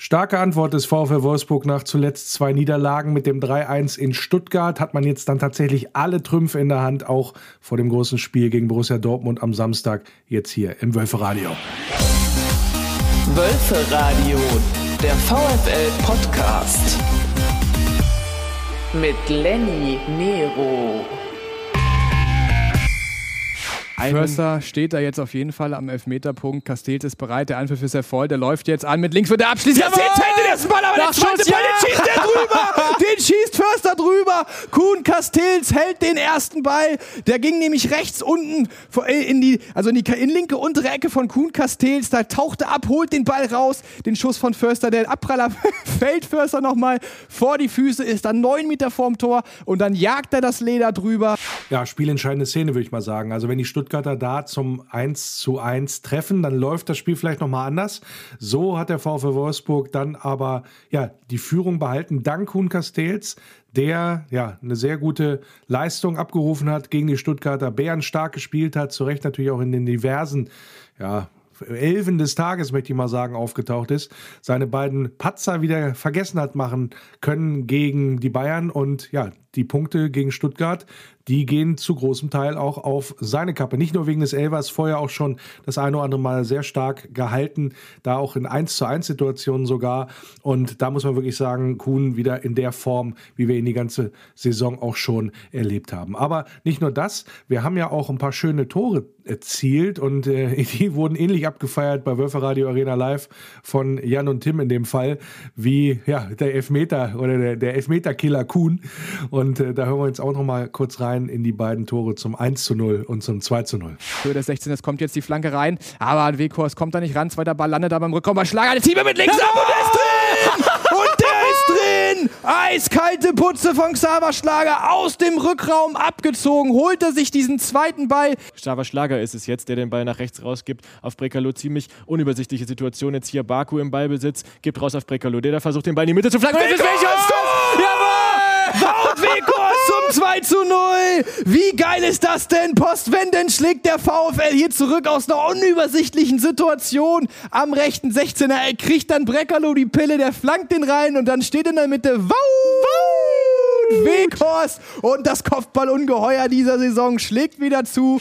Starke Antwort des VfL Wolfsburg nach zuletzt zwei Niederlagen mit dem 3-1 in Stuttgart hat man jetzt dann tatsächlich alle Trümpfe in der Hand, auch vor dem großen Spiel gegen Borussia Dortmund am Samstag, jetzt hier im Wölferadio. Wölferadio, der VfL Podcast mit Lenny Nero. Förster steht da jetzt auf jeden Fall am Elfmeterpunkt. Castells ist bereit, der Anpfiff ist erfolgt. Der läuft jetzt an mit links wird der abschließt. Castells hält den ersten Ball, aber der zweite Ball, den schießt der drüber. Den schießt Förster drüber. Kuhn Castells hält den ersten Ball. Der ging nämlich rechts unten in die, also in die in linke untere Ecke von Kuhn Castells. Da tauchte ab, holt den Ball raus. Den Schuss von Förster, der Abpraller fällt Förster nochmal vor die Füße, ist dann neun Meter vorm Tor und dann jagt er das Leder drüber. Ja, spielentscheidende Szene, würde ich mal sagen. Also wenn die Stuttgart Stuttgarter da zum 1 zu 1 treffen, dann läuft das Spiel vielleicht nochmal anders. So hat der VfL Wolfsburg dann aber ja, die Führung behalten, dank Kuhn Castells, der ja eine sehr gute Leistung abgerufen hat gegen die Stuttgarter, Bären stark gespielt hat, zu Recht natürlich auch in den diversen ja, Elfen des Tages, möchte ich mal sagen, aufgetaucht ist, seine beiden Patzer wieder vergessen hat machen können gegen die Bayern und ja, die Punkte gegen Stuttgart, die gehen zu großem Teil auch auf seine Kappe. Nicht nur wegen des Elvers, vorher auch schon das eine oder andere Mal sehr stark gehalten, da auch in 1 zu 1 Situationen sogar. Und da muss man wirklich sagen, Kuhn wieder in der Form, wie wir ihn die ganze Saison auch schon erlebt haben. Aber nicht nur das, wir haben ja auch ein paar schöne Tore erzielt und äh, die wurden ähnlich abgefeiert bei Wölfer Radio Arena Live von Jan und Tim in dem Fall, wie ja, der Elfmeter oder der, der Elfmeter-Killer Kuhn. Und äh, da hören wir jetzt auch noch mal kurz rein in die beiden Tore zum 1 zu 0 und zum 2 zu 0. Höhe des 16. Es kommt jetzt die Flanke rein, aber ein Weghorst kommt da nicht ran. Zweiter Ball landet da beim Rückkommen Schlager. Der Zieber mit links ab und der ist drin! Und der ist drin! Eiskalte Putze von Xaver Schlager aus dem Rückraum abgezogen, holt er sich diesen zweiten Ball. Xaver Schlager ist es jetzt, der den Ball nach rechts rausgibt. Auf Brekalo ziemlich unübersichtliche Situation. Jetzt hier Baku im Ballbesitz, gibt raus auf Brekalo. Der da versucht den Ball in die Mitte zu flanken. Jawohl! Wout Weghorst 2 zu 0. Wie geil ist das denn? Postwendend schlägt der VfL hier zurück aus einer unübersichtlichen Situation am rechten 16er. Er kriegt dann Breckerlo die Pille, der flankt den rein und dann steht in der Mitte Wout Weghorst und das Kopfballungeheuer dieser Saison schlägt wieder zu.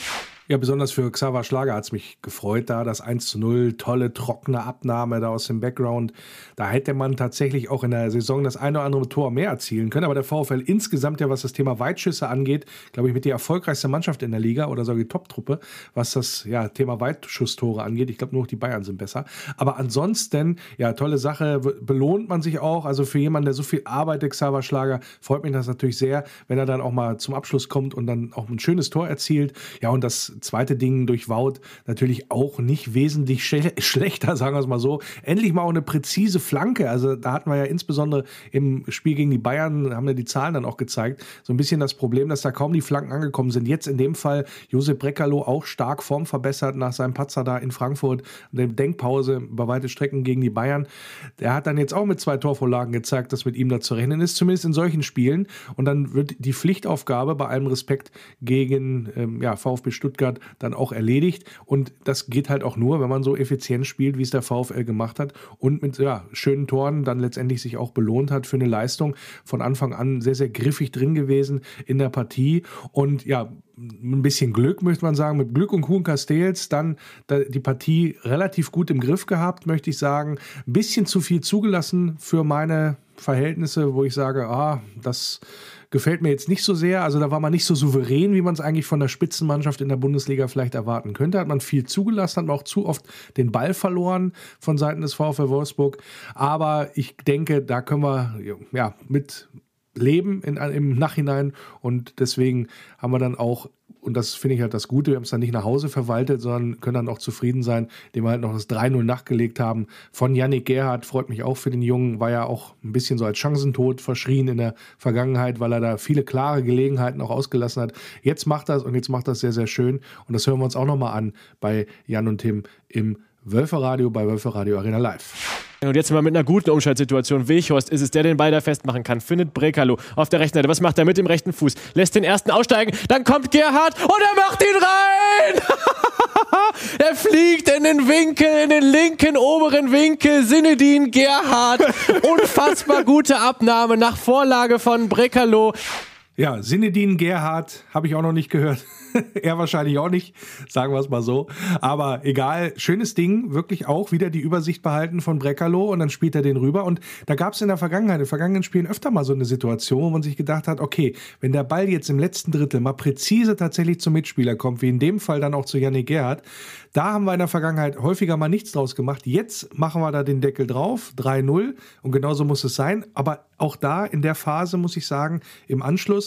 Ja, besonders für Xaver Schlager hat es mich gefreut, da das 1 zu 0, tolle, trockene Abnahme da aus dem Background. Da hätte man tatsächlich auch in der Saison das eine oder andere Tor mehr erzielen können. Aber der VfL insgesamt ja, was das Thema Weitschüsse angeht, glaube ich, mit die erfolgreichste Mannschaft in der Liga oder sogar die Top-Truppe, was das ja, Thema Weitschusstore angeht. Ich glaube, nur noch die Bayern sind besser. Aber ansonsten, ja, tolle Sache, belohnt man sich auch. Also für jemanden, der so viel arbeitet, Xaver Schlager, freut mich das natürlich sehr, wenn er dann auch mal zum Abschluss kommt und dann auch ein schönes Tor erzielt. Ja, und das zweite Ding durch Wout natürlich auch nicht wesentlich schle schlechter, sagen wir es mal so. Endlich mal auch eine präzise Flanke. Also da hatten wir ja insbesondere im Spiel gegen die Bayern, haben ja die Zahlen dann auch gezeigt, so ein bisschen das Problem, dass da kaum die Flanken angekommen sind. Jetzt in dem Fall Josep Breckerlo auch stark Form verbessert nach seinem Patzer da in Frankfurt, der Denkpause über weite Strecken gegen die Bayern. Der hat dann jetzt auch mit zwei Torvorlagen gezeigt, dass mit ihm da zu rechnen ist, zumindest in solchen Spielen. Und dann wird die Pflichtaufgabe bei allem Respekt gegen ähm, ja, VfB Stuttgart Stuttgart dann auch erledigt. Und das geht halt auch nur, wenn man so effizient spielt, wie es der VfL gemacht hat und mit ja, schönen Toren dann letztendlich sich auch belohnt hat für eine Leistung. Von Anfang an sehr, sehr griffig drin gewesen in der Partie. Und ja, ein bisschen Glück, möchte man sagen, mit Glück und Kuhn Castells dann die Partie relativ gut im Griff gehabt, möchte ich sagen. Ein bisschen zu viel zugelassen für meine Verhältnisse, wo ich sage, ah, das gefällt mir jetzt nicht so sehr. Also da war man nicht so souverän, wie man es eigentlich von der Spitzenmannschaft in der Bundesliga vielleicht erwarten könnte. Hat man viel zugelassen, hat man auch zu oft den Ball verloren von Seiten des VfL Wolfsburg. Aber ich denke, da können wir ja mit leben in, im Nachhinein und deswegen haben wir dann auch und das finde ich halt das Gute, wir haben es dann nicht nach Hause verwaltet, sondern können dann auch zufrieden sein, indem wir halt noch das 3-0 nachgelegt haben. Von Yannick Gerhardt freut mich auch für den Jungen, war ja auch ein bisschen so als Chancentod verschrien in der Vergangenheit, weil er da viele klare Gelegenheiten auch ausgelassen hat. Jetzt macht das und jetzt macht das sehr, sehr schön und das hören wir uns auch nochmal an bei Jan und Tim im Wölferadio bei Wölferadio Arena Live. Und jetzt mal mit einer guten Umschaltsituation. Weghorst ist es, der den Ball da festmachen kann. Findet Brekalo auf der rechten Seite. Was macht er mit dem rechten Fuß? Lässt den ersten aussteigen. Dann kommt Gerhard und er macht ihn rein! er fliegt in den Winkel, in den linken oberen Winkel. Sinedin Gerhard. Unfassbar gute Abnahme nach Vorlage von Brekalo. Ja, Sinedin Gerhard habe ich auch noch nicht gehört. er wahrscheinlich auch nicht, sagen wir es mal so. Aber egal, schönes Ding, wirklich auch wieder die Übersicht behalten von Breckerloh und dann spielt er den rüber. Und da gab es in der Vergangenheit, in vergangenen Spielen öfter mal so eine Situation, wo man sich gedacht hat, okay, wenn der Ball jetzt im letzten Drittel mal präzise tatsächlich zum Mitspieler kommt, wie in dem Fall dann auch zu Yannick Gerhardt, da haben wir in der Vergangenheit häufiger mal nichts draus gemacht. Jetzt machen wir da den Deckel drauf, 3-0 und genauso muss es sein. Aber auch da in der Phase muss ich sagen, im Anschluss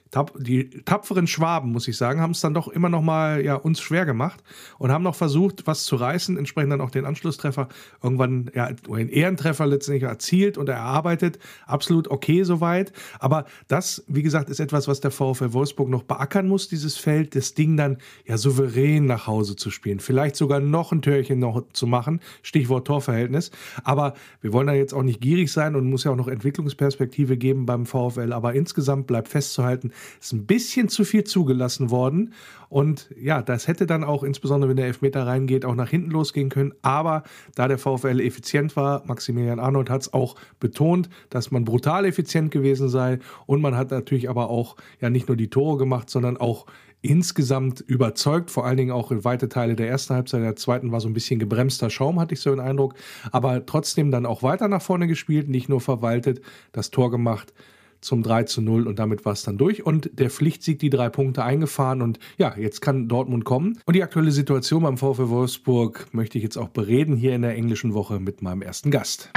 die tapferen Schwaben, muss ich sagen, haben es dann doch immer noch mal ja, uns schwer gemacht und haben noch versucht, was zu reißen, entsprechend dann auch den Anschlusstreffer irgendwann, ja, einen Ehrentreffer letztendlich erzielt und erarbeitet. Absolut okay soweit. Aber das, wie gesagt, ist etwas, was der VfL Wolfsburg noch beackern muss, dieses Feld, das Ding dann ja souverän nach Hause zu spielen. Vielleicht sogar noch ein Türchen noch zu machen. Stichwort Torverhältnis. Aber wir wollen da jetzt auch nicht gierig sein und muss ja auch noch Entwicklungsperspektive geben beim VfL. Aber insgesamt bleibt festzuhalten, ist ein bisschen zu viel zugelassen worden. Und ja, das hätte dann auch, insbesondere wenn der Elfmeter reingeht, auch nach hinten losgehen können. Aber da der VfL effizient war, Maximilian Arnold hat es auch betont, dass man brutal effizient gewesen sei. Und man hat natürlich aber auch ja nicht nur die Tore gemacht, sondern auch insgesamt überzeugt, vor allen Dingen auch in weite Teile der ersten Halbzeit. Der zweiten war so ein bisschen gebremster Schaum, hatte ich so den Eindruck. Aber trotzdem dann auch weiter nach vorne gespielt, nicht nur verwaltet, das Tor gemacht zum 3 zu 0 und damit war es dann durch. Und der Pflichtsieg die drei Punkte eingefahren und ja, jetzt kann Dortmund kommen. Und die aktuelle Situation beim VfL Wolfsburg möchte ich jetzt auch bereden hier in der englischen Woche mit meinem ersten Gast.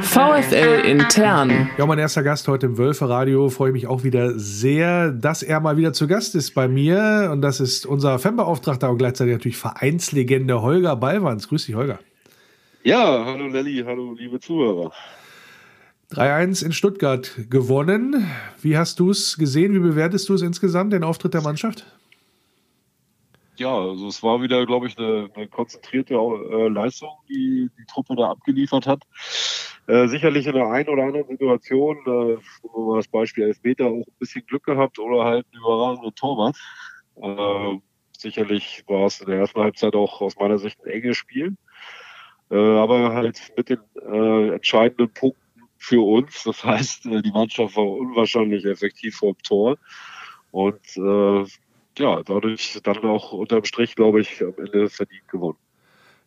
VfL intern. Ja, mein erster Gast heute im Wölfe Radio. Freue mich auch wieder sehr, dass er mal wieder zu Gast ist bei mir. Und das ist unser Fanbeauftragter und gleichzeitig natürlich Vereinslegende Holger Ballwanz. Grüß dich, Holger. Ja, hallo Lelli, hallo liebe Zuhörer. 3-1 in Stuttgart gewonnen. Wie hast du es gesehen? Wie bewertest du es insgesamt, den Auftritt der Mannschaft? Ja, also es war wieder, glaube ich, eine, eine konzentrierte äh, Leistung, die die Truppe da abgeliefert hat. Äh, sicherlich in der einen oder anderen Situation, äh, wo das Beispiel Elfmeter auch ein bisschen Glück gehabt oder halt einen überragenden Torwart. Äh, sicherlich war es in der ersten Halbzeit auch aus meiner Sicht ein enges Spiel. Äh, aber halt mit den äh, entscheidenden Punkten für uns. Das heißt, äh, die Mannschaft war unwahrscheinlich effektiv vor dem Tor. Und äh, ja, dadurch dann auch unterm Strich, glaube ich, am Ende verdient gewonnen.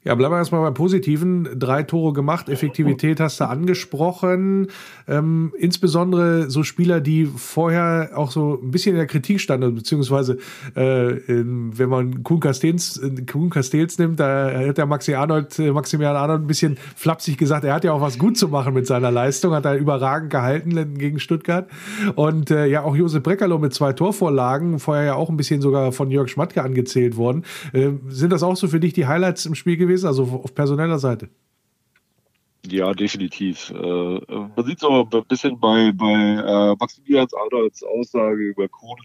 Ja, bleiben wir erstmal beim Positiven. Drei Tore gemacht, Effektivität hast du angesprochen. Ähm, insbesondere so Spieler, die vorher auch so ein bisschen in der Kritik standen, beziehungsweise äh, wenn man Kuhn Castells, Kuhn Castells nimmt, da hat der Maxi Arnold, äh, Maximilian Arnold ein bisschen flapsig gesagt, er hat ja auch was gut zu machen mit seiner Leistung, hat er überragend gehalten gegen Stuttgart. Und äh, ja, auch Josef Breckerloh mit zwei Torvorlagen, vorher ja auch ein bisschen sogar von Jörg Schmatke angezählt worden. Äh, sind das auch so für dich die Highlights im Spiel gewesen? Gewesen, also auf personeller Seite. Ja, definitiv. Äh, man sieht so ein bisschen bei, bei äh, Maximilians Arnolds Aussage über Kuhn,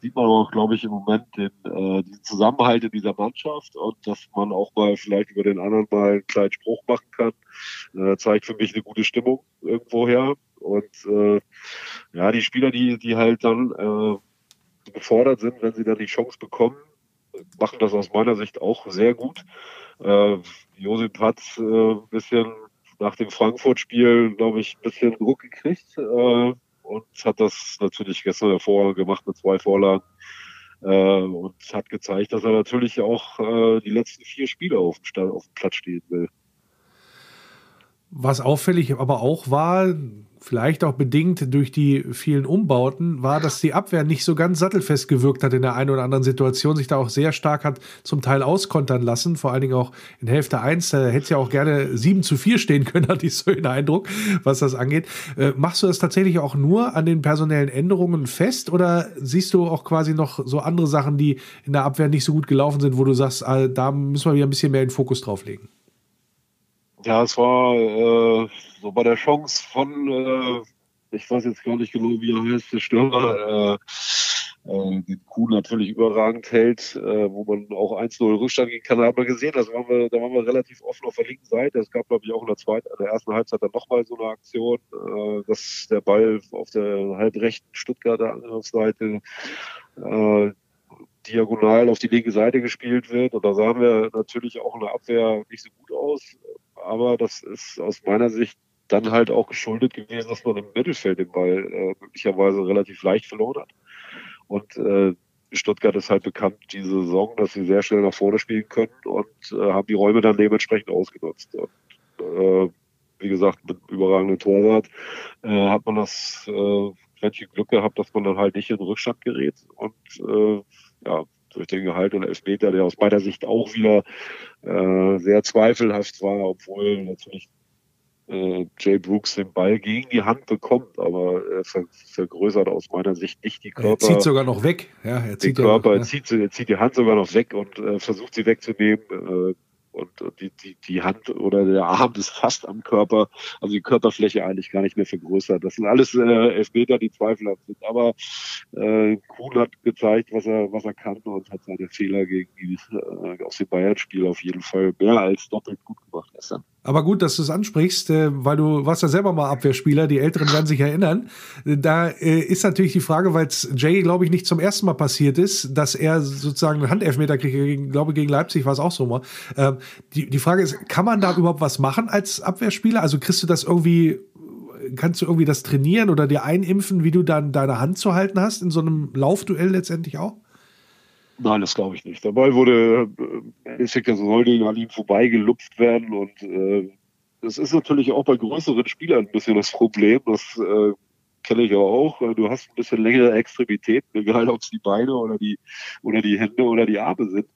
sieht man auch, glaube ich, im Moment den, äh, den Zusammenhalt in dieser Mannschaft und dass man auch mal vielleicht über den anderen mal einen kleinen Spruch machen kann, zeigt für mich eine gute Stimmung irgendwoher. Und ja, die Spieler, die, die halt dann äh, gefordert sind, wenn sie dann die Chance bekommen, machen das aus meiner Sicht auch sehr gut. Äh, Josip hat äh, ein bisschen nach dem Frankfurt-Spiel, glaube ich, ein bisschen Druck gekriegt äh, und hat das natürlich gestern hervorragend gemacht mit zwei Vorlagen äh, und hat gezeigt, dass er natürlich auch äh, die letzten vier Spiele auf dem, auf dem Platz stehen will. Was auffällig aber auch war, vielleicht auch bedingt durch die vielen Umbauten, war, dass die Abwehr nicht so ganz sattelfest gewirkt hat in der einen oder anderen Situation, sich da auch sehr stark hat zum Teil auskontern lassen, vor allen Dingen auch in Hälfte 1, da hätte es ja auch gerne 7 zu 4 stehen können, hatte ich so den Eindruck, was das angeht. Äh, machst du das tatsächlich auch nur an den personellen Änderungen fest oder siehst du auch quasi noch so andere Sachen, die in der Abwehr nicht so gut gelaufen sind, wo du sagst, ah, da müssen wir wieder ein bisschen mehr den Fokus drauf legen? Ja, es war äh, so bei der Chance von, äh, ich weiß jetzt gar nicht genau, wie er heißt, der Stürmer, äh, äh, den Kuh natürlich überragend hält, äh, wo man auch 1-0 Rückstand gehen kann, da hat man gesehen, das waren wir, da waren wir relativ offen auf der linken Seite. Es gab, glaube ich, auch in der zweiten, in der ersten Halbzeit dann nochmal so eine Aktion, äh, dass der Ball auf der halbrechten Stuttgarter Angriffsseite diagonal auf die linke Seite gespielt wird. Und da sahen wir natürlich auch in der Abwehr nicht so gut aus. Aber das ist aus meiner Sicht dann halt auch geschuldet gewesen, dass man im Mittelfeld den Ball äh, möglicherweise relativ leicht verloren hat. Und äh, Stuttgart ist halt bekannt diese Saison, dass sie sehr schnell nach vorne spielen können und äh, haben die Räume dann dementsprechend ausgenutzt. Und, äh, wie gesagt, mit überragenden Torwart äh, hat man das äh, Glück gehabt, dass man dann halt nicht in Rückstand gerät und äh, ja, durch den Gehalt und Elfmeter, der aus meiner Sicht auch wieder äh, sehr zweifelhaft war, obwohl natürlich äh, Jay Brooks den Ball gegen die Hand bekommt, aber er ver vergrößert aus meiner Sicht nicht die Körper. Er zieht sogar noch weg. Ja, er zieht den Körper, ja. er, zieht, er zieht die Hand sogar noch weg und äh, versucht sie wegzunehmen. Äh, und die, die, die Hand oder der Arm ist fast am Körper, also die Körperfläche eigentlich gar nicht mehr vergrößert. Das sind alles äh, Elfmeter, die zweifelhaft sind. Aber äh, Kuhn hat gezeigt, was er, was er kann und hat seine Fehler gegen die, äh, aus dem Bayern-Spiel auf jeden Fall mehr als doppelt gut gemacht gestern. Aber gut, dass du es ansprichst, äh, weil du warst ja selber mal Abwehrspieler, die Älteren werden sich erinnern. Da äh, ist natürlich die Frage, weil es Jay, glaube ich, nicht zum ersten Mal passiert ist, dass er sozusagen einen Handelfmeter kriegt, ich glaube gegen Leipzig war es auch so mal. Ähm, die, die Frage ist, kann man da überhaupt was machen als Abwehrspieler? Also kriegst du das irgendwie, kannst du irgendwie das trainieren oder dir einimpfen, wie du dann deine Hand zu halten hast in so einem Laufduell letztendlich auch? Nein, das glaube ich nicht. Der Ball wurde, äh, ich denke, sollte an ihm vorbeigelupft werden und äh, das ist natürlich auch bei größeren Spielern ein bisschen das Problem. Das äh, kenne ich ja auch. Du hast ein bisschen längere Extremitäten, egal ob es die Beine oder die oder die Hände oder die Arme sind.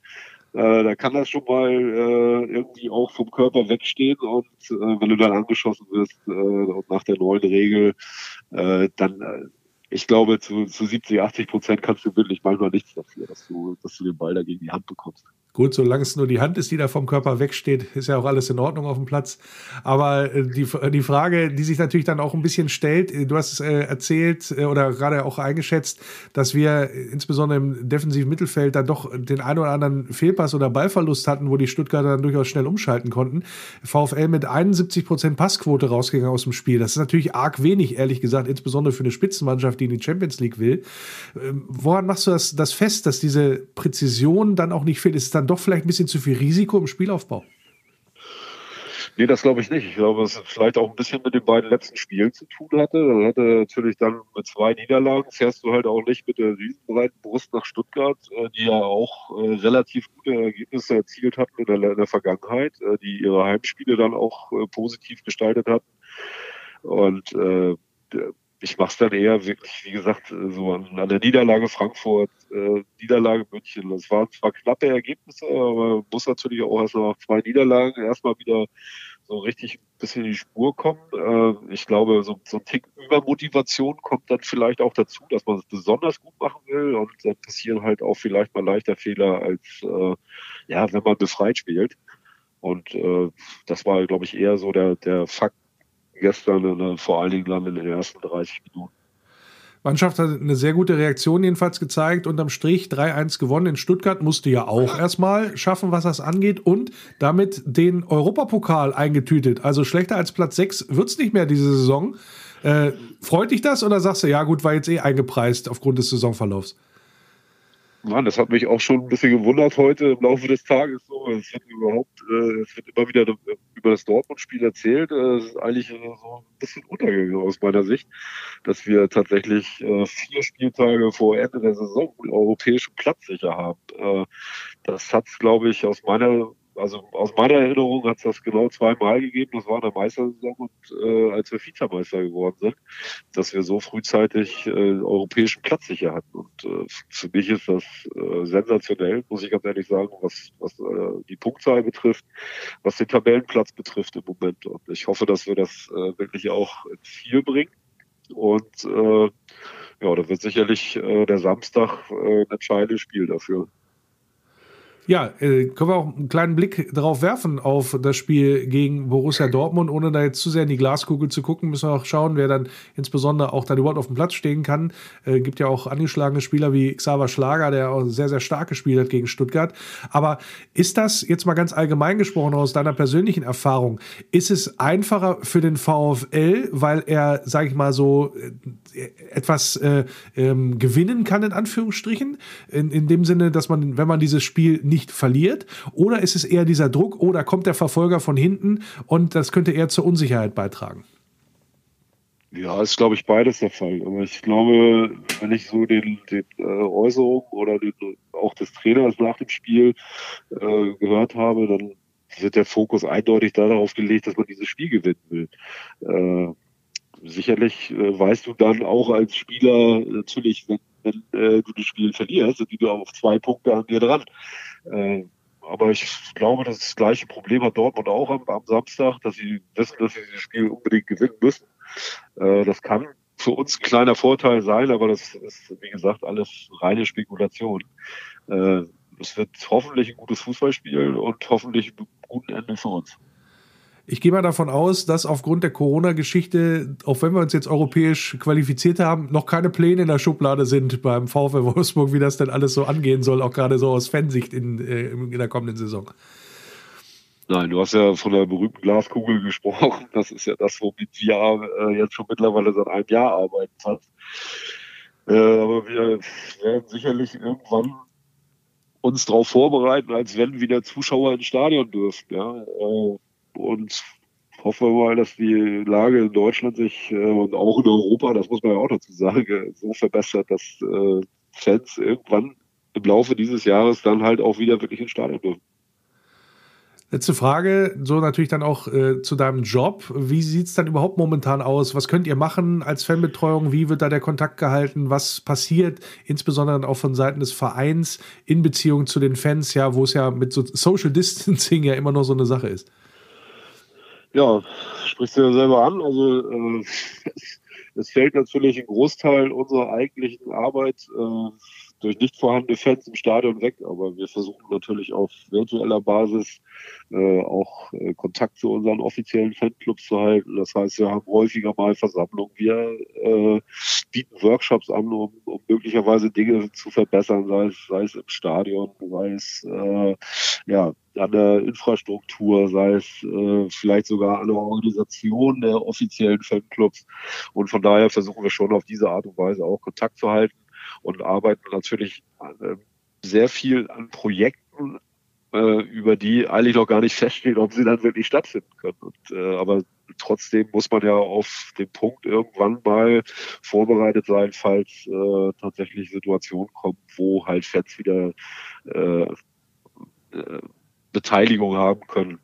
Äh, da kann das schon mal äh, irgendwie auch vom Körper wegstehen und äh, wenn du dann angeschossen wirst äh, und nach der neuen Regel, äh, dann äh, ich glaube, zu, zu 70, 80 Prozent kannst du wirklich manchmal nichts dafür, dass du, dass du den Ball da gegen die Hand bekommst. Gut, solange es nur die Hand ist, die da vom Körper wegsteht, ist ja auch alles in Ordnung auf dem Platz. Aber äh, die, die Frage, die sich natürlich dann auch ein bisschen stellt, äh, du hast es äh, erzählt oder gerade auch eingeschätzt, dass wir insbesondere im defensiven Mittelfeld dann doch den einen oder anderen Fehlpass oder Ballverlust hatten, wo die Stuttgarter dann durchaus schnell umschalten konnten. VfL mit 71 Prozent Passquote rausgegangen aus dem Spiel. Das ist natürlich arg wenig, ehrlich gesagt, insbesondere für eine Spitzenmannschaft, die in die Champions League will. Ähm, woran machst du das, das fest, dass diese Präzision dann auch nicht fehlt? Ist es dann doch vielleicht ein bisschen zu viel Risiko im Spielaufbau? Nee, das glaube ich nicht. Ich glaube, es vielleicht auch ein bisschen mit den beiden letzten Spielen zu tun hatte. Dann hatte natürlich dann mit zwei Niederlagen fährst du halt auch nicht mit der riesenbreiten Brust nach Stuttgart, äh, die ja auch äh, relativ gute Ergebnisse erzielt hatten in der, in der Vergangenheit, äh, die ihre Heimspiele dann auch positiv gestaltet hatten. Und äh, ich mache es dann eher wirklich, wie gesagt, so an, an der Niederlage Frankfurt, äh, Niederlage München. Das waren zwar knappe Ergebnisse, aber muss natürlich auch erst nach zwei Niederlagen erstmal wieder so richtig ein bisschen in die Spur kommen. Äh, ich glaube, so, so ein Tick Übermotivation kommt dann vielleicht auch dazu, dass man es besonders gut machen will und dann passieren halt auch vielleicht mal leichter Fehler als äh, ja, wenn man befreit spielt. Und äh, das war, glaube ich, eher so der, der Fakt, gestern, äh, vor allen Dingen dann in den ersten 30 Minuten. Mannschaft hat eine sehr gute Reaktion jedenfalls gezeigt. Unterm Strich 3-1 gewonnen in Stuttgart. Musste ja auch erstmal schaffen, was das angeht. Und damit den Europapokal eingetütet. Also schlechter als Platz 6 wird es nicht mehr diese Saison. Äh, freut dich das oder sagst du, ja gut, war jetzt eh eingepreist aufgrund des Saisonverlaufs? Mann, das hat mich auch schon ein bisschen gewundert heute im Laufe des Tages. So, es wird überhaupt, äh, es wird immer wieder über das Dortmund-Spiel erzählt. Äh, es ist eigentlich äh, so ein bisschen untergegangen aus meiner Sicht, dass wir tatsächlich äh, vier Spieltage vor Ende der Saison einen europäischen Platz sicher haben. Äh, das hat glaube ich, aus meiner also aus meiner Erinnerung hat es das genau zweimal gegeben. Das war in der Meistersaison und äh, als wir Vizemeister geworden sind, dass wir so frühzeitig äh, europäischen Platz sicher hatten. Und äh, für mich ist das äh, sensationell, muss ich ganz ehrlich sagen, was, was äh, die Punktzahl betrifft, was den Tabellenplatz betrifft im Moment. Und ich hoffe, dass wir das äh, wirklich auch ins Ziel bringen. Und äh, ja, da wird sicherlich äh, der Samstag äh, ein entscheidendes Spiel dafür. Ja, äh, können wir auch einen kleinen Blick darauf werfen auf das Spiel gegen Borussia Dortmund, ohne da jetzt zu sehr in die Glaskugel zu gucken, müssen wir auch schauen, wer dann insbesondere auch dann überhaupt auf dem Platz stehen kann. Äh, gibt ja auch angeschlagene Spieler wie Xaver Schlager, der auch sehr, sehr stark gespielt hat gegen Stuttgart. Aber ist das jetzt mal ganz allgemein gesprochen aus deiner persönlichen Erfahrung, ist es einfacher für den VfL, weil er, sag ich mal so, äh, etwas äh, ähm, gewinnen kann, in Anführungsstrichen? In, in dem Sinne, dass man, wenn man dieses Spiel nicht nicht verliert? Oder ist es eher dieser Druck, oh, da kommt der Verfolger von hinten und das könnte eher zur Unsicherheit beitragen? Ja, ist, glaube ich, beides der Fall. Aber ich glaube, wenn ich so den, den äh, Äußerungen oder den, auch des Trainers nach dem Spiel äh, gehört habe, dann wird der Fokus eindeutig darauf gelegt, dass man dieses Spiel gewinnen will. Äh, sicherlich äh, weißt du dann auch als Spieler natürlich, wenn, wenn äh, du das Spiel verlierst, sind die auf zwei Punkte an dir dran. Äh, aber ich glaube, das gleiche Problem hat Dortmund auch am, am Samstag, dass sie wissen, dass sie dieses Spiel unbedingt gewinnen müssen. Äh, das kann für uns ein kleiner Vorteil sein, aber das ist, wie gesagt, alles reine Spekulation. Äh, es wird hoffentlich ein gutes Fußballspiel und hoffentlich ein guten Ende für uns. Ich gehe mal davon aus, dass aufgrund der Corona-Geschichte, auch wenn wir uns jetzt europäisch qualifiziert haben, noch keine Pläne in der Schublade sind beim VfL Wolfsburg, wie das denn alles so angehen soll, auch gerade so aus Fansicht in, äh, in der kommenden Saison. Nein, du hast ja von der berühmten Glaskugel gesprochen. Das ist ja das, womit wir äh, jetzt schon mittlerweile seit einem Jahr arbeiten. Äh, aber wir werden sicherlich irgendwann uns darauf vorbereiten, als wenn wieder Zuschauer ins Stadion dürfen. Ja? Äh, und hoffen wir mal, dass die Lage in Deutschland sich äh, und auch in Europa, das muss man ja auch dazu sagen, so verbessert, dass äh, Fans irgendwann im Laufe dieses Jahres dann halt auch wieder wirklich ins Stadion dürfen. Letzte Frage, so natürlich dann auch äh, zu deinem Job. Wie sieht es dann überhaupt momentan aus? Was könnt ihr machen als Fanbetreuung? Wie wird da der Kontakt gehalten? Was passiert, insbesondere auch von Seiten des Vereins in Beziehung zu den Fans, ja, wo es ja mit so Social Distancing ja immer noch so eine Sache ist? Ja, sprichst du ja selber an. Also äh, es fällt natürlich ein Großteil unserer eigentlichen Arbeit äh, durch nicht vorhandene Fans im Stadion weg, aber wir versuchen natürlich auf virtueller Basis äh, auch äh, Kontakt zu unseren offiziellen Fanclubs zu halten. Das heißt, wir haben häufiger mal Versammlungen, wir äh, bieten Workshops an, um, um möglicherweise Dinge zu verbessern, sei es, sei es im Stadion, sei es äh, ja, an der Infrastruktur, sei es äh, vielleicht sogar an der Organisation der offiziellen Fanclubs. Und von daher versuchen wir schon auf diese Art und Weise auch Kontakt zu halten und arbeiten natürlich äh, sehr viel an Projekten, äh, über die eigentlich noch gar nicht feststeht, ob sie dann wirklich stattfinden können. Und, äh, aber trotzdem muss man ja auf den Punkt irgendwann mal vorbereitet sein, falls äh, tatsächlich Situationen kommen, wo halt Fans wieder Beteiligung haben können.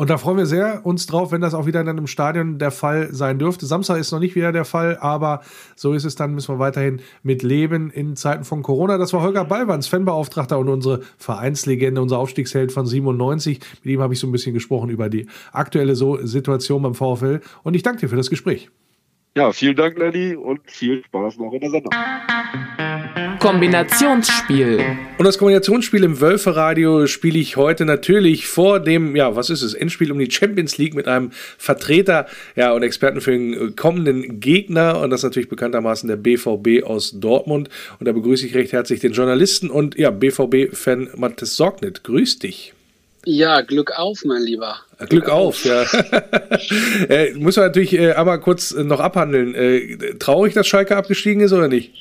Und da freuen wir sehr uns drauf, wenn das auch wieder in einem Stadion der Fall sein dürfte. Samstag ist noch nicht wieder der Fall, aber so ist es dann, müssen wir weiterhin mit leben in Zeiten von Corona. Das war Holger Ballwanz, Fanbeauftragter und unsere Vereinslegende, unser Aufstiegsheld von 97. Mit ihm habe ich so ein bisschen gesprochen über die aktuelle Situation beim VfL. Und ich danke dir für das Gespräch. Ja, vielen Dank, Lenny, und viel Spaß noch in der Sendung. Kombinationsspiel. Und das Kombinationsspiel im Wölferadio spiele ich heute natürlich vor dem, ja, was ist es, Endspiel um die Champions League mit einem Vertreter ja, und Experten für den kommenden Gegner. Und das ist natürlich bekanntermaßen der BVB aus Dortmund. Und da begrüße ich recht herzlich den Journalisten und ja, BVB-Fan Mathis Sorgnet. Grüß dich. Ja, Glück auf, mein Lieber. Glück, Glück auf, auf, ja. äh, muss man natürlich äh, einmal kurz äh, noch abhandeln. Äh, traurig, dass Schalke abgestiegen ist oder nicht?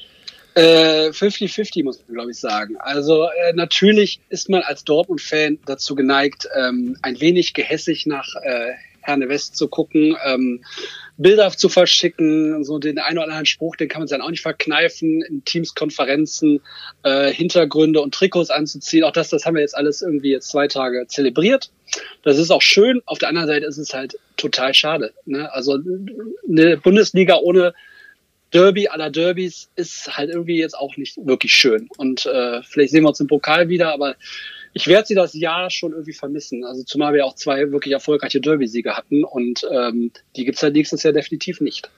50-50 äh, muss man, glaube ich, sagen. Also äh, natürlich ist man als Dortmund-Fan dazu geneigt, ähm, ein wenig gehässig nach äh, Herne West zu gucken, ähm, Bilder zu verschicken, so den einen oder anderen Spruch, den kann man sich dann auch nicht verkneifen, in Teams-Konferenzen äh, Hintergründe und Trikots anzuziehen. Auch das, das haben wir jetzt alles irgendwie jetzt zwei Tage zelebriert. Das ist auch schön. Auf der anderen Seite ist es halt total schade. Ne? Also eine Bundesliga ohne Derby aller Derbys ist halt irgendwie jetzt auch nicht wirklich schön. Und äh, vielleicht sehen wir uns im Pokal wieder, aber ich werde sie das Jahr schon irgendwie vermissen. Also zumal wir auch zwei wirklich erfolgreiche Derby-Siege hatten und ähm, die gibt's halt nächstes Jahr definitiv nicht.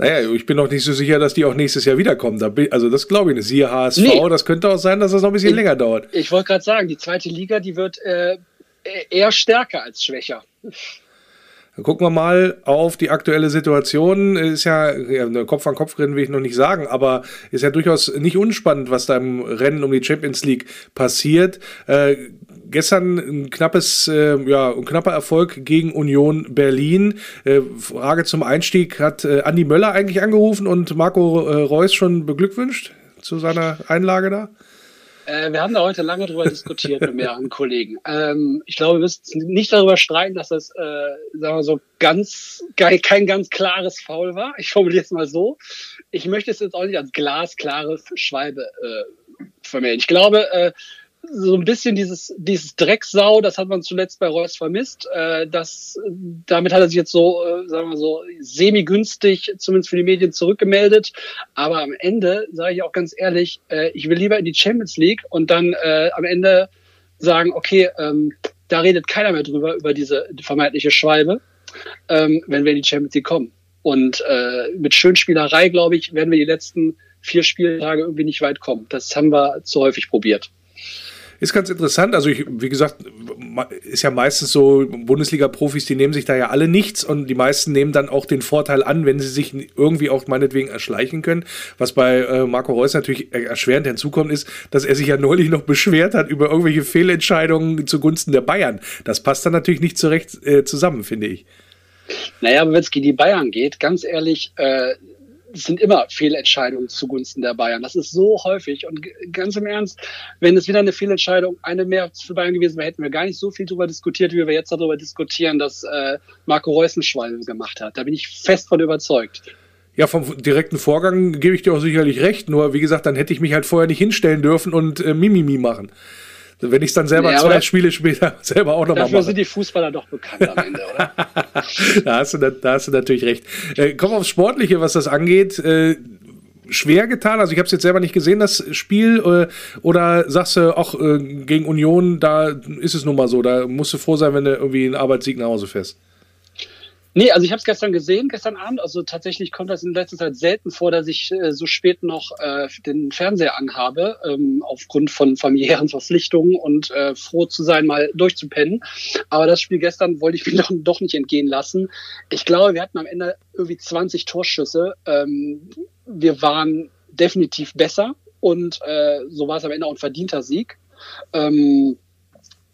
Naja, ich bin noch nicht so sicher, dass die auch nächstes Jahr wiederkommen. Also das glaube ich nicht. Siehe HSV, Nee. das könnte auch sein, dass das noch ein bisschen Ich- länger dauert. Ich wollte gerade sagen, die zweite Liga, die wird äh, eher stärker als schwächer. Gucken wir mal auf die aktuelle Situation. Ist ja, eine Kopf an Kopf rennen will ich noch nicht sagen, aber ist ja durchaus nicht unspannend, was da im Rennen um die Champions League passiert. Äh, gestern ein knappes, äh, ja, ein knapper Erfolg gegen Union Berlin. Äh, Frage zum Einstieg: Hat äh, Andi Möller eigentlich angerufen und Marco äh, Reus schon beglückwünscht zu seiner Einlage da? Äh, wir haben da heute lange drüber diskutiert mit mehreren Kollegen. Ähm, ich glaube, wir müssen nicht darüber streiten, dass das, äh, sagen wir so, ganz, kein, ganz klares Foul war. Ich formuliere es mal so. Ich möchte es jetzt auch nicht als glasklare Schwalbe äh, vermelden. Ich glaube, äh, so ein bisschen dieses, dieses Drecksau, das hat man zuletzt bei Reus vermisst. Äh, das, damit hat er sich jetzt so, äh, sagen wir so, semi-günstig, zumindest für die Medien, zurückgemeldet. Aber am Ende, sage ich auch ganz ehrlich, äh, ich will lieber in die Champions League und dann äh, am Ende sagen, okay, ähm, da redet keiner mehr drüber, über diese vermeintliche Schwalbe, ähm, wenn wir in die Champions League kommen. Und äh, mit Schönspielerei, glaube ich, werden wir die letzten vier Spieltage irgendwie nicht weit kommen. Das haben wir zu häufig probiert. Ist ganz interessant. Also, ich, wie gesagt, ist ja meistens so, Bundesliga-Profis, die nehmen sich da ja alle nichts und die meisten nehmen dann auch den Vorteil an, wenn sie sich irgendwie auch meinetwegen erschleichen können. Was bei äh, Marco Reus natürlich erschwerend hinzukommt, ist, dass er sich ja neulich noch beschwert hat über irgendwelche Fehlentscheidungen zugunsten der Bayern. Das passt dann natürlich nicht zurecht äh, zusammen, finde ich. Naja, wenn es gegen die Bayern geht, ganz ehrlich, äh, es sind immer Fehlentscheidungen zugunsten der Bayern. Das ist so häufig. Und ganz im Ernst, wenn es wieder eine Fehlentscheidung, eine mehr für Bayern gewesen wäre, hätten wir gar nicht so viel darüber diskutiert, wie wir jetzt darüber diskutieren, dass äh, Marco Reus einen Schwalbe gemacht hat. Da bin ich fest von überzeugt. Ja, vom direkten Vorgang gebe ich dir auch sicherlich recht. Nur, wie gesagt, dann hätte ich mich halt vorher nicht hinstellen dürfen und äh, Mimimi machen. Wenn ich es dann selber Ja, zwei aber- Spiele später selber auch nochmal Dafür mache. sind die Fußballer doch bekannt am Ende, oder? da, hast du, da hast du natürlich recht. Äh, komm aufs Sportliche, was das angeht. Äh, schwer getan? Also ich habe es jetzt selber nicht gesehen, das Spiel. Äh, oder sagst du, auch äh, gegen Union, da ist es nun mal so. Da musst du froh sein, wenn du irgendwie einen Arbeitssieg nach Hause fährst. Nee, also ich habe es gestern gesehen, gestern Abend. Also tatsächlich kommt das in letzter Zeit selten vor, dass ich äh, so spät noch äh, den Fernseher anhabe, ähm, aufgrund von familiären Verpflichtungen und äh, froh zu sein, mal durchzupennen. Aber das Spiel gestern wollte ich mir doch, doch nicht entgehen lassen. Ich glaube, wir hatten am Ende irgendwie 20 Torschüsse. Ähm, wir waren definitiv besser und äh, so war es am Ende auch ein verdienter Sieg. Ähm,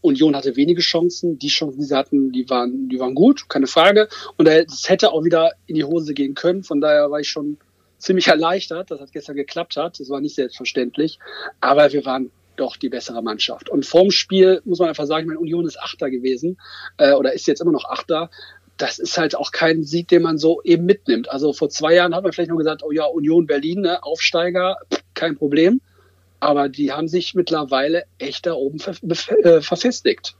Union hatte wenige Chancen. Die Chancen, die sie hatten, die waren, die waren gut, keine Frage. Und es hätte auch wieder in die Hose gehen können. Von daher war ich schon ziemlich erleichtert, dass das gestern geklappt hat. Das war nicht selbstverständlich. Aber wir waren doch die bessere Mannschaft. Und vorm Spiel muss man einfach sagen, ich meine, Union ist Achter gewesen äh, oder ist jetzt immer noch Achter. Das ist halt auch kein Sieg, den man so eben mitnimmt. Also vor zwei Jahren hat man vielleicht nur gesagt, oh ja, Union Berlin, ne, Aufsteiger, pff, kein Problem. Aber die haben sich mittlerweile echt da oben ver äh, verfestigt.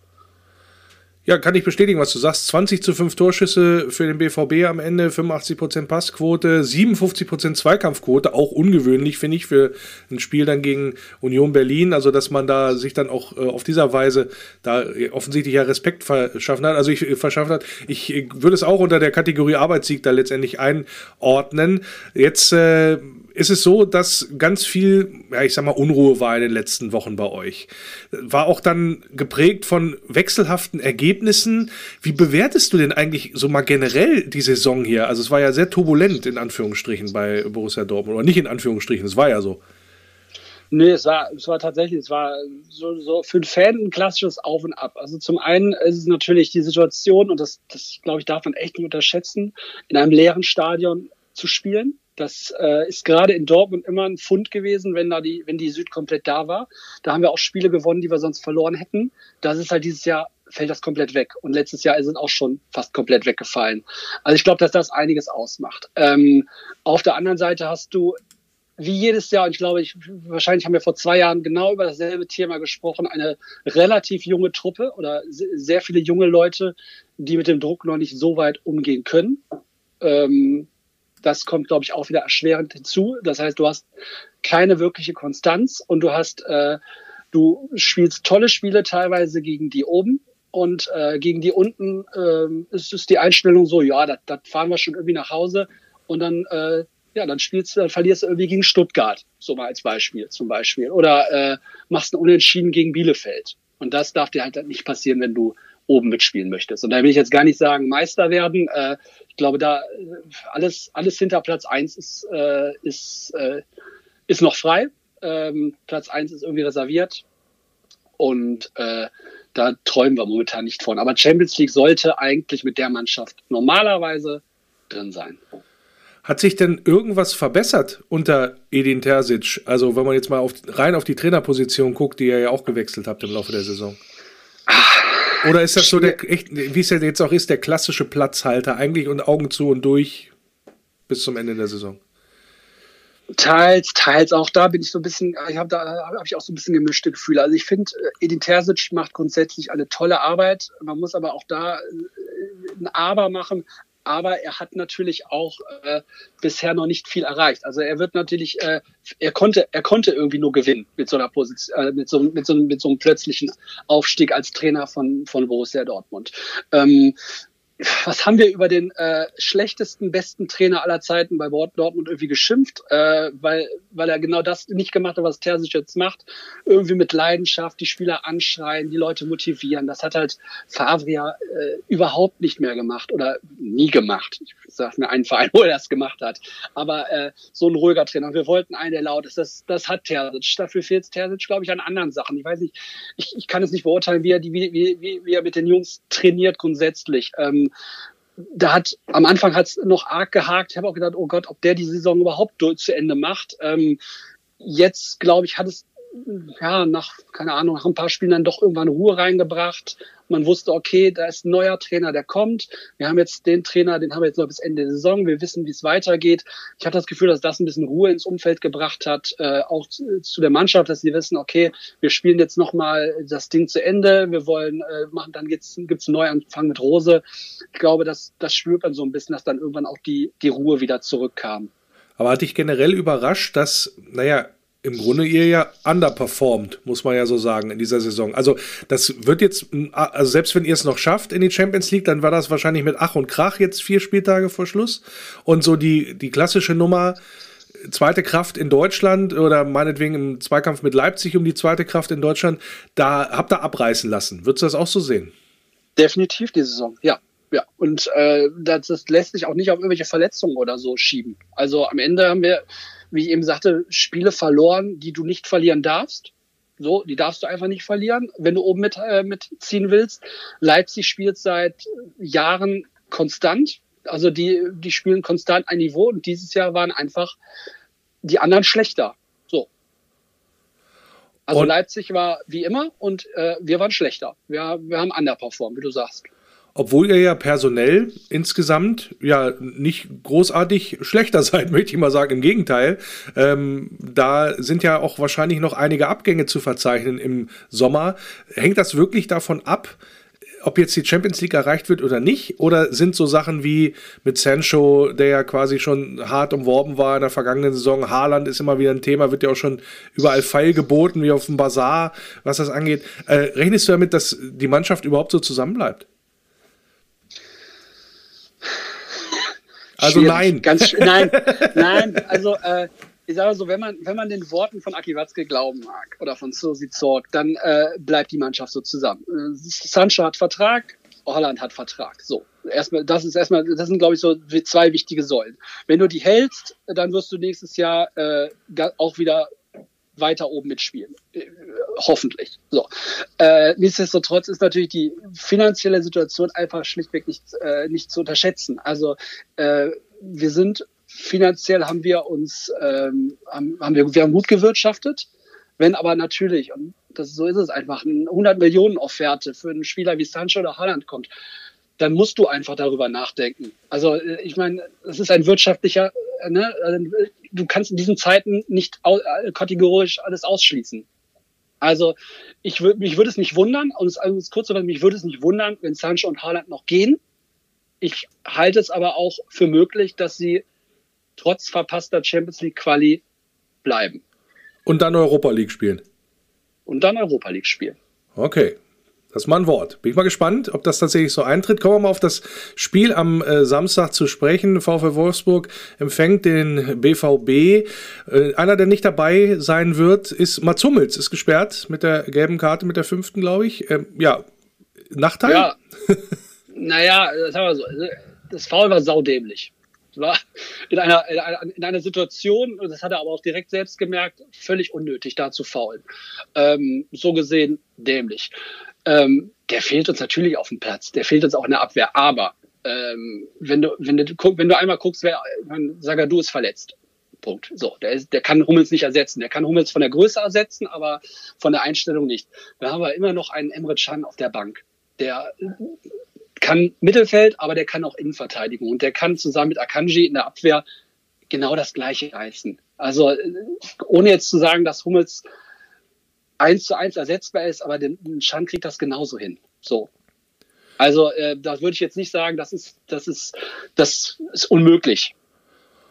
Ja, kann ich bestätigen, was du sagst. 20 zu 5 Torschüsse für den BVB am Ende, 85% Passquote, 57% Zweikampfquote, auch ungewöhnlich, finde ich, für ein Spiel dann gegen Union Berlin. Also, dass man da sich dann auch äh, auf dieser Weise da offensichtlich ja Respekt verschaffen hat. Also, ich äh, verschafft hat. Ich äh, würde es auch unter der Kategorie Arbeitssieg da letztendlich einordnen. Jetzt äh, ist es so, dass ganz viel, ja, ich sag mal, Unruhe war in den letzten Wochen bei euch. War auch dann geprägt von wechselhaften Ergebnissen. Wie bewertest du denn eigentlich so mal generell die Saison hier? Also es war ja sehr turbulent in Anführungsstrichen bei Borussia Dortmund. Oder nicht in Anführungsstrichen, es war ja so. Nee, es war, es war tatsächlich, es war so, so für den Fan ein klassisches Auf und Ab. Also zum einen ist es natürlich die Situation, und das, das glaube ich, darf man echt nicht unterschätzen, in einem leeren Stadion zu spielen. Das äh, ist gerade in Dortmund immer ein Fund gewesen, wenn da die, wenn die Süd komplett da war. Da haben wir auch Spiele gewonnen, die wir sonst verloren hätten. Das ist halt dieses Jahr fällt das komplett weg. Und letztes Jahr ist es auch schon fast komplett weggefallen. Also ich glaube, dass das einiges ausmacht. Ähm, auf der anderen Seite hast du wie jedes Jahr, und ich glaube, ich, wahrscheinlich haben wir vor zwei Jahren genau über dasselbe Thema gesprochen, eine relativ junge Truppe oder sehr viele junge Leute, die mit dem Druck noch nicht so weit umgehen können. Ähm, das kommt, glaube ich, auch wieder erschwerend hinzu. Das heißt, du hast keine wirkliche Konstanz und du hast, äh, du spielst tolle Spiele teilweise gegen die oben und äh, gegen die unten äh, ist, ist die Einstellung so, ja, das fahren wir schon irgendwie nach Hause und dann, äh, ja, dann spielst du, dann verlierst du irgendwie gegen Stuttgart, so mal als Beispiel, zum Beispiel. Oder äh, machst einen Unentschieden gegen Bielefeld. Und das darf dir halt nicht passieren, wenn du oben mitspielen möchtest. Und da will ich jetzt gar nicht sagen, Meister werden. Äh, ich glaube, da äh, alles, alles hinter Platz eins ist, äh, ist, äh, ist noch frei. Ähm, Platz eins ist irgendwie reserviert. Und äh, da träumen wir momentan nicht von. Aber Champions League sollte eigentlich mit der Mannschaft normalerweise drin sein. Hat sich denn irgendwas verbessert unter Edin Terzic? Also, wenn man jetzt mal auf, rein auf die Trainerposition guckt, die ihr ja auch gewechselt habt im Laufe der Saison. Oder ist das so der, echt, wie es ja jetzt auch ist, der klassische Platzhalter eigentlich und Augen zu und durch bis zum Ende der Saison? Teils, teils auch da bin ich so ein bisschen, ich habe da habe ich auch so ein bisschen gemischte Gefühle. Also ich finde, Edin Terzic macht grundsätzlich eine tolle Arbeit. Man muss aber auch da äh, ein Aber machen aber er hat natürlich auch äh, bisher noch nicht viel erreicht. Also er wird natürlich, äh, er konnte, er konnte irgendwie nur gewinnen mit so einer Position, äh, mit so, mit so, mit so einem plötzlichen Aufstieg als Trainer von von Borussia Dortmund. Ähm, was haben wir über den äh, schlechtesten, besten Trainer aller Zeiten bei Dortmund irgendwie geschimpft, äh, weil, weil er genau das nicht gemacht hat, was Terzic jetzt macht. Irgendwie mit Leidenschaft die Spieler anschreien, die Leute motivieren. Das hat halt Favria äh, überhaupt nicht mehr gemacht oder nie gemacht. Ich sag mir einen Verein, wo er das gemacht hat. Aber äh, so ein ruhiger Trainer. Wir wollten einen, der laut ist. Das, das hat Terzic. Dafür fehlt Terzic, glaube ich, an anderen Sachen. Ich weiß nicht, ich, ich kann es nicht beurteilen, wie er, die, wie, wie, wie er mit den Jungs trainiert grundsätzlich. Ähm, da hat am Anfang hat es noch arg gehakt. Ich habe auch gedacht, oh Gott, ob der die Saison überhaupt zu Ende macht. Ähm, jetzt, glaube ich, hat es ja nach, keine Ahnung, nach ein paar Spielen dann doch irgendwann Ruhe reingebracht. Man wusste, okay, da ist ein neuer Trainer, der kommt. Wir haben jetzt den Trainer, den haben wir jetzt noch bis Ende der Saison. Wir wissen, wie es weitergeht. Ich habe das Gefühl, dass das ein bisschen Ruhe ins Umfeld gebracht hat, äh, auch zu, der Mannschaft, dass sie wissen, okay, wir spielen jetzt nochmal das Ding zu Ende. Wir wollen äh, machen, dann gibt's gibt's einen Neuanfang mit Rose. Ich glaube, das, das spürt man so ein bisschen, dass dann irgendwann auch die, die Ruhe wieder zurückkam. Aber hat dich generell überrascht, dass, naja, im Grunde ihr ja underperformed, muss man ja so sagen, in dieser Saison. Also das wird jetzt, also selbst wenn ihr es noch schafft in die Champions League, dann war das wahrscheinlich mit Ach und Krach jetzt vier Spieltage vor Schluss. Und so die, die klassische Nummer, zweite Kraft in Deutschland oder meinetwegen im Zweikampf mit Leipzig um die zweite Kraft in Deutschland, da habt ihr abreißen lassen. Würdest du das auch so sehen? Definitiv die Saison, ja. Ja, und äh, das, das lässt sich auch nicht auf irgendwelche Verletzungen oder so schieben. Also am Ende haben wir wie ich eben sagte, Spiele verloren, die du nicht verlieren darfst. So, die darfst du einfach nicht verlieren, wenn du oben mit, äh, mitziehen willst. Leipzig spielt seit Jahren konstant. Also die, die spielen konstant ein Niveau und dieses Jahr waren einfach die anderen schlechter. So. Also und Leipzig war wie immer und äh, wir waren schlechter. Wir, wir haben underperformed, wie du sagst obwohl ihr ja personell insgesamt ja nicht großartig schlechter seid, möchte ich mal sagen. Im Gegenteil, ähm, da sind ja auch wahrscheinlich noch einige Abgänge zu verzeichnen im Sommer. Hängt das wirklich davon ab, ob jetzt die Champions League erreicht wird oder nicht? Oder sind so Sachen wie mit Sancho, der ja quasi schon hart umworben war in der vergangenen Saison, Haaland ist immer wieder ein Thema, wird ja auch schon überall feil geboten, wie auf dem Bazar, was das angeht. Äh, rechnest du damit, dass die Mannschaft überhaupt so zusammenbleibt? Also nein. Ganz, nein, nein. Also äh, ich sage so, wenn man, wenn man den Worten von Aki Watzke glauben mag oder von Susi Zorg, dann äh, bleibt die Mannschaft so zusammen. Äh, Sancho hat Vertrag, Holland hat Vertrag. So, erstmal, das ist erstmal, das sind glaube ich so zwei wichtige Säulen. Wenn du die hältst, dann wirst du nächstes Jahr äh, auch wieder weiter oben mitspielen. Äh, hoffentlich. So. Äh, nichtsdestotrotz ist natürlich die finanzielle Situation einfach schlichtweg nicht, äh, nicht zu unterschätzen. Also äh, wir sind finanziell haben wir uns ähm, haben, haben wir, wir haben gut gewirtschaftet. Wenn aber natürlich, und das, so ist es einfach, eine 100 Millionen Offerte für einen Spieler wie Sancho oder Holland kommt, dann musst du einfach darüber nachdenken. Also äh, ich meine, es ist ein wirtschaftlicher, ne, also, du kannst in diesen Zeiten nicht äh, kategorisch alles ausschließen. Also ich würde mich würde es nicht wundern, und es ist kurz zu mich würde es nicht wundern, wenn Sancho und Haaland noch gehen. Ich halte es aber auch für möglich, dass sie trotz verpasster Champions League Quali bleiben. Und dann Europa League spielen. Und dann Europa League spielen. Okay. Das ist mal ein Wort. Bin ich mal gespannt, ob das tatsächlich so eintritt. Kommen wir mal auf das Spiel am äh, Samstag zu sprechen. VfL Wolfsburg empfängt den BVB. Äh, einer, der nicht dabei sein wird, ist Mats Hummels, ist gesperrt mit der gelben Karte, mit der fünften, glaube ich. Ähm, ja, Nachteil? Ja. naja, sagen wir so. Das Foul war saudämlich. War in einer, in einer, in einer Situation, das hat er aber auch direkt selbst gemerkt, völlig unnötig, da zu faulen. Ähm, so gesehen dämlich. Ähm, der fehlt uns natürlich auf dem Platz, der fehlt uns auch in der Abwehr. Aber ähm, wenn, du, wenn, du, wenn du einmal guckst, wer, Sagadu ist verletzt. Punkt. So, der, ist, der kann Hummels nicht ersetzen. Der kann Hummels von der Größe ersetzen, aber von der Einstellung nicht. Wir haben aber immer noch einen Emre Can auf der Bank, der kann Mittelfeld, aber der kann auch Innenverteidigung und der kann zusammen mit Akanji in der Abwehr genau das Gleiche reißen. Also ohne jetzt zu sagen, dass Hummels eins zu eins ersetzbar ist, aber den Schan kriegt das genauso hin. So. Also äh, da würde ich jetzt nicht sagen, das ist, das ist, das ist unmöglich.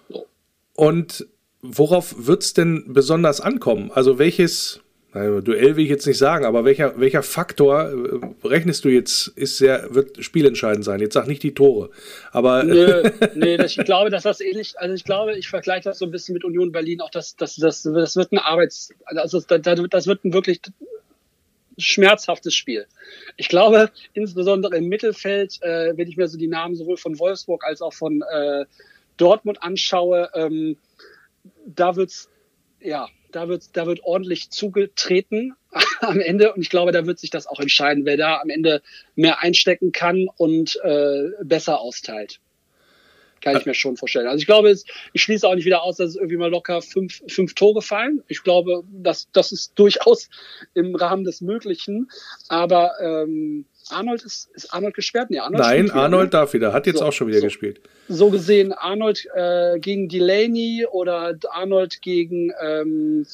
So. Und worauf wird es denn besonders ankommen? Also welches Duell will ich jetzt nicht sagen, aber welcher, welcher Faktor äh, rechnest du jetzt, ist sehr, wird spielentscheidend sein? Jetzt sag nicht die Tore. Aber. Nö, nee, ich glaube, dass das ähnlich, also ich glaube, ich vergleiche das so ein bisschen mit Union Berlin, auch das, das, das, das wird ein Arbeits, also das, das wird ein wirklich schmerzhaftes Spiel. Ich glaube, insbesondere im Mittelfeld, äh, wenn ich mir so die Namen sowohl von Wolfsburg als auch von äh, Dortmund anschaue, ähm, da wird's, ja, da wird, da wird ordentlich zugetreten am Ende. Und ich glaube, da wird sich das auch entscheiden, wer da am Ende mehr einstecken kann und äh, besser austeilt. Kann ich mir schon vorstellen. Also ich glaube, ich schließe auch nicht wieder aus, dass es irgendwie mal locker fünf, fünf Tore fallen. Ich glaube, das, das ist durchaus im Rahmen des Möglichen. Aber ähm, Arnold ist, ist Arnold gesperrt? Nee, Arnold Nein, Arnold wieder, ne? darf wieder, hat jetzt so, auch schon wieder so. gespielt. So gesehen, Arnold äh, gegen Delaney oder Arnold gegen, ähm,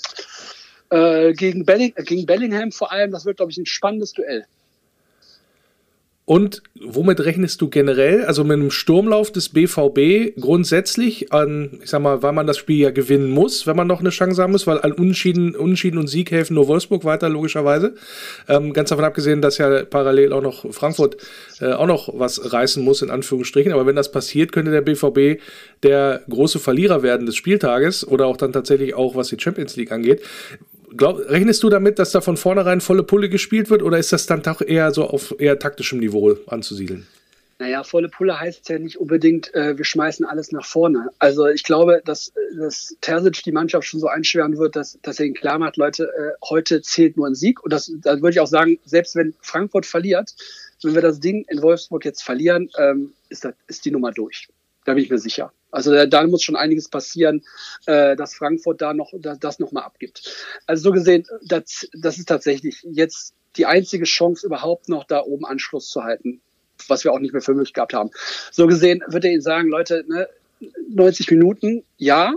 äh, gegen, Belling, gegen Bellingham vor allem, das wird, glaube ich, ein spannendes Duell. Und womit rechnest du generell, also mit einem Sturmlauf des BVB grundsätzlich an, ich sag mal, weil man das Spiel ja gewinnen muss, wenn man noch eine Chance haben muss, weil an Unschieden, Unschieden und Sieg helfen nur Wolfsburg weiter, logischerweise. Ähm, ganz davon abgesehen, dass ja parallel auch noch Frankfurt äh, auch noch was reißen muss, in Anführungsstrichen. Aber wenn das passiert, könnte der BVB der große Verlierer werden des Spieltages oder auch dann tatsächlich auch, was die Champions League angeht. Glaub, rechnest du damit, dass da von vornherein volle Pulle gespielt wird oder ist das dann doch eher so auf eher taktischem Niveau anzusiedeln? Naja, volle Pulle heißt ja nicht unbedingt, äh, wir schmeißen alles nach vorne. Also ich glaube, dass, dass Terzic die Mannschaft schon so einschweren wird, dass, dass er ihnen klar macht, Leute, äh, heute zählt nur ein Sieg. Und das, da würde ich auch sagen, selbst wenn Frankfurt verliert, wenn wir das Ding in Wolfsburg jetzt verlieren, ähm, ist, das, ist die Nummer durch. Da bin ich mir sicher. Also da, da muss schon einiges passieren, äh, dass Frankfurt da noch da, das nochmal abgibt. Also so gesehen, das, das ist tatsächlich jetzt die einzige Chance überhaupt noch da oben Anschluss zu halten, was wir auch nicht mehr für möglich gehabt haben. So gesehen würde ich Ihnen sagen, Leute, ne, 90 Minuten, ja,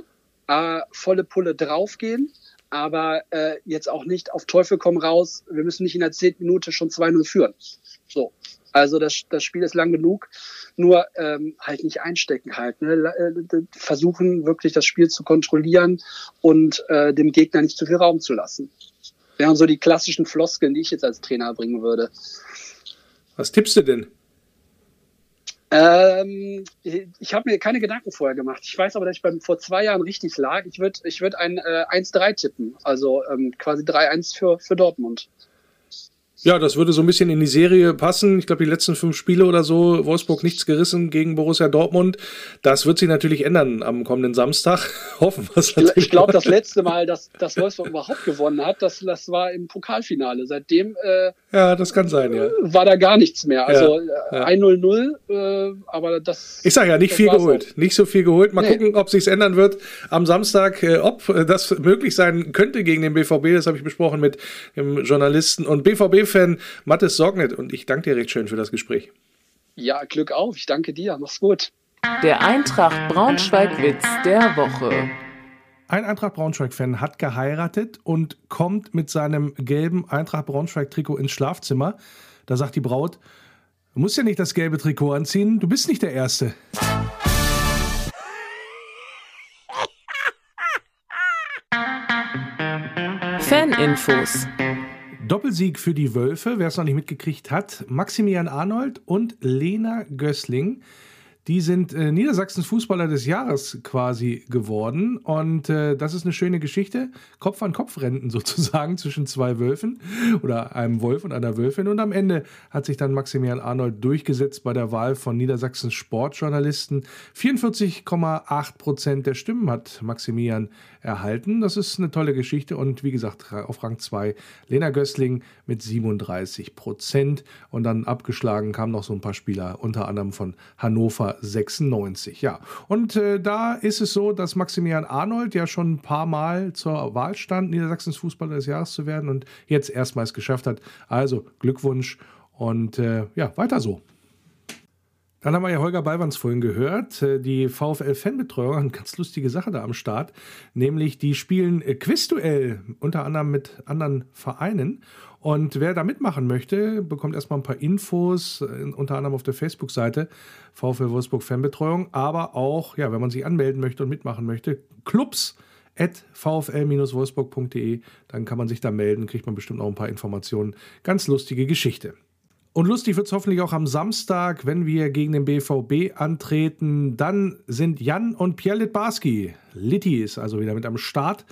äh, volle Pulle draufgehen, aber äh, jetzt auch nicht auf Teufel komm raus. Wir müssen nicht in der 10. Minute schon 2-0 führen. So, also das, das Spiel ist lang genug nur ähm, halt nicht einstecken halt. Ne? Äh, versuchen wirklich das Spiel zu kontrollieren und äh, dem Gegner nicht zu viel Raum zu lassen. Wären so die klassischen Floskeln, die ich jetzt als Trainer bringen würde. Was tippst du denn? Ähm, ich habe mir keine Gedanken vorher gemacht. Ich weiß aber, dass ich beim, vor zwei Jahren richtig lag. Ich würde ich würd ein äh, 1-3 tippen. Also ähm, quasi 3-1 für, für Dortmund. Ja, das würde so ein bisschen in die Serie passen. Ich glaube, die letzten fünf Spiele oder so, Wolfsburg nichts gerissen gegen Borussia Dortmund. Das wird sich natürlich ändern am kommenden Samstag. Hoffen wir es natürlich. Ich glaube, das letzte Mal, dass, dass Wolfsburg überhaupt gewonnen hat, das, das war im Pokalfinale. Seitdem äh, ja, das kann sein, ja. war da gar nichts mehr. Also ja, ja. 1-0-0, äh, aber das. Ich sage ja, nicht viel geholt. So. Nicht so viel geholt. Mal nee. gucken, ob sich's ändern wird am Samstag, äh, ob das möglich sein könnte gegen den BVB. Das habe ich besprochen mit dem Journalisten und BVB fan Mathis Sorgnet und ich danke dir recht schön für das Gespräch. Ja, Glück auf. Ich danke dir. Mach's gut. Der Eintracht Braunschweig-Witz der Woche. Ein Eintracht Braunschweig-Fan hat geheiratet und kommt mit seinem gelben Eintracht Braunschweig-Trikot ins Schlafzimmer. Da sagt die Braut: Du musst ja nicht das gelbe Trikot anziehen, du bist nicht der Erste. Faninfos Doppelsieg für die Wölfe, wer es noch nicht mitgekriegt hat. Maximilian Arnold und Lena Gößling. Die sind äh, Niedersachsens Fußballer des Jahres quasi geworden. Und äh, das ist eine schöne Geschichte. Kopf an Kopf Rennen sozusagen zwischen zwei Wölfen oder einem Wolf und einer Wölfin. Und am Ende hat sich dann Maximilian Arnold durchgesetzt bei der Wahl von Niedersachsens Sportjournalisten. 44,8 Prozent der Stimmen hat Maximilian erhalten. Das ist eine tolle Geschichte. Und wie gesagt, auf Rang 2 Lena Gößling mit 37 Prozent. Und dann abgeschlagen kamen noch so ein paar Spieler, unter anderem von Hannover 96. Ja, und äh, da ist es so, dass Maximilian Arnold ja schon ein paar Mal zur Wahl stand, Niedersachsens Fußballer des Jahres zu werden und jetzt erstmals geschafft hat. Also Glückwunsch und äh, ja, weiter so. Dann haben wir ja Holger Ballwanz vorhin gehört. Äh, die VfL-Fanbetreuung eine ganz lustige Sache da am Start. Nämlich, die spielen äh, Quizduell, unter anderem mit anderen Vereinen. Und wer da mitmachen möchte, bekommt erstmal ein paar Infos, äh, unter anderem auf der Facebook-Seite VfL Wolfsburg Fanbetreuung, aber auch, ja, wenn man sich anmelden möchte und mitmachen möchte, Clubs at vfl-wolfsburg.de, dann kann man sich da melden, kriegt man bestimmt auch ein paar Informationen. Ganz lustige Geschichte. Und lustig wird es hoffentlich auch am Samstag, wenn wir gegen den BVB antreten. Dann sind Jan und Pierre Litbarski, Litti ist also wieder mit am Start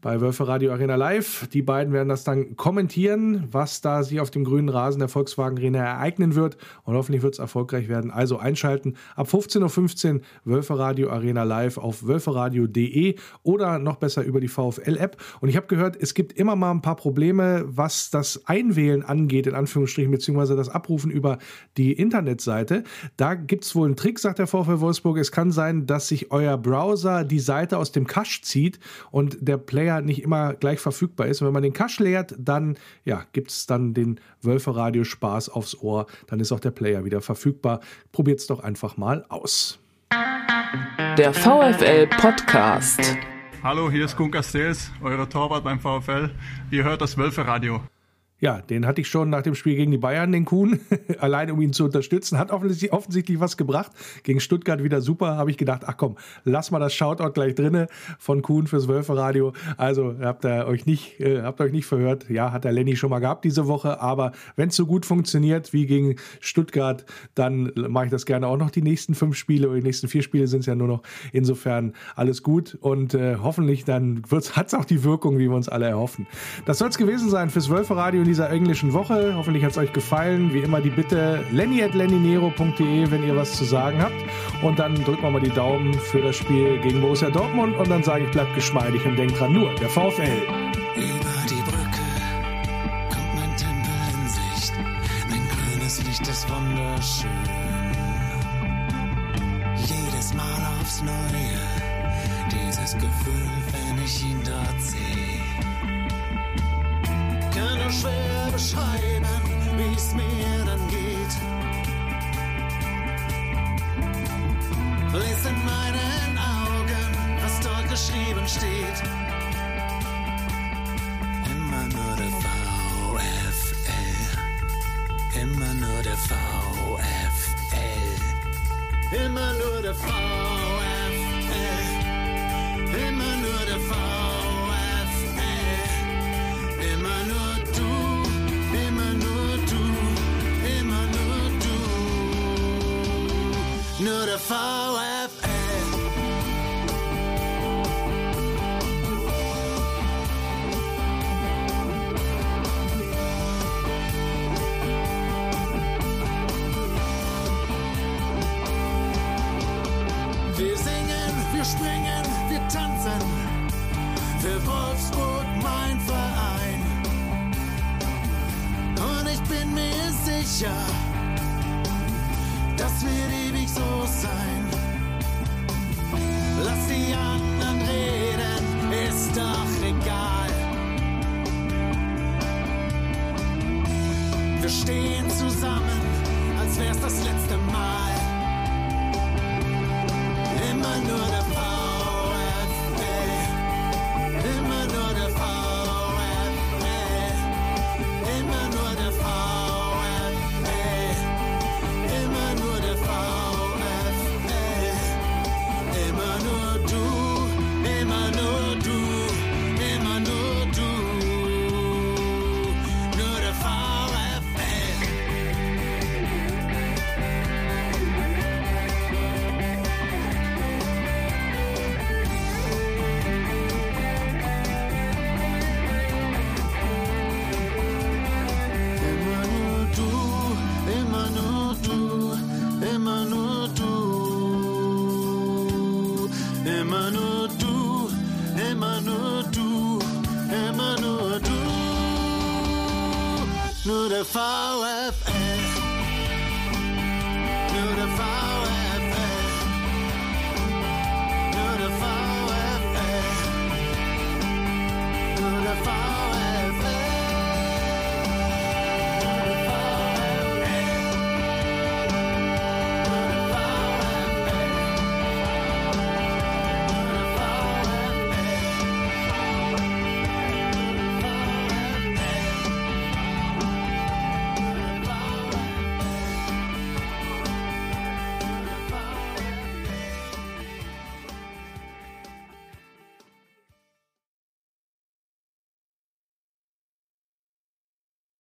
bei Wölfe Radio Arena Live. Die beiden werden das dann kommentieren, was da sich auf dem grünen Rasen der Volkswagen Arena ereignen wird. Und hoffentlich wird es erfolgreich werden. Also einschalten ab 15.15 Uhr Wölfe Radio Arena Live auf wölferadio.de oder noch besser über die VfL-App. Und ich habe gehört, es gibt immer mal ein paar Probleme, was das Einwählen angeht, in Anführungsstrichen, beziehungsweise das Abrufen über die Internetseite. Da gibt es wohl einen Trick, sagt der VfL Wolfsburg. Es kann sein, dass sich euer Browser die Seite aus dem Cache zieht und der Player Player nicht immer gleich verfügbar ist. Und wenn man den Cache leert, dann ja, gibt es dann den Wölferadio Spaß aufs Ohr. Dann ist auch der Player wieder verfügbar. Probiert es doch einfach mal aus. Der VFL Podcast. Hallo, hier ist Gunka Stels, euer Torwart beim VfL. Ihr hört das Wölferadio. Ja, den hatte ich schon nach dem Spiel gegen die Bayern, den Kuhn, allein um ihn zu unterstützen. Hat offensichtlich, offensichtlich was gebracht. Gegen Stuttgart wieder super. Habe ich gedacht, ach komm, lass mal das Shoutout gleich drinne von Kuhn fürs Wölferadio. Also habt ihr euch nicht, äh, habt euch nicht verhört. Ja, hat der Lenny schon mal gehabt diese Woche. Aber wenn es so gut funktioniert wie gegen Stuttgart, dann mache ich das gerne auch noch die nächsten fünf Spiele. Oder die nächsten vier Spiele sind es ja nur noch. Insofern alles gut. Und äh, hoffentlich dann hat es auch die Wirkung, wie wir uns alle erhoffen. Das soll es gewesen sein fürs Wölferadio dieser englischen Woche. Hoffentlich hat es euch gefallen. Wie immer die Bitte lenny at lennynero.de, wenn ihr was zu sagen habt. Und dann drücken wir mal die Daumen für das Spiel gegen Borussia Dortmund. Und dann sage ich, bleibt geschmeidig und denkt dran, nur der VfL. Über die Brücke kommt mein Tempel in Sicht. Mein grünes Licht ist wunderschön. Jedes Mal aufs Neue, dieses Gefühl, wenn ich ihn dort sehe nur schwer beschreiben, wie es mir dann geht. Lies in meinen Augen, was dort geschrieben steht. Immer nur der VfL. Immer nur der VfL. Immer nur der VfL. Immer nur der VfL. Du. Nur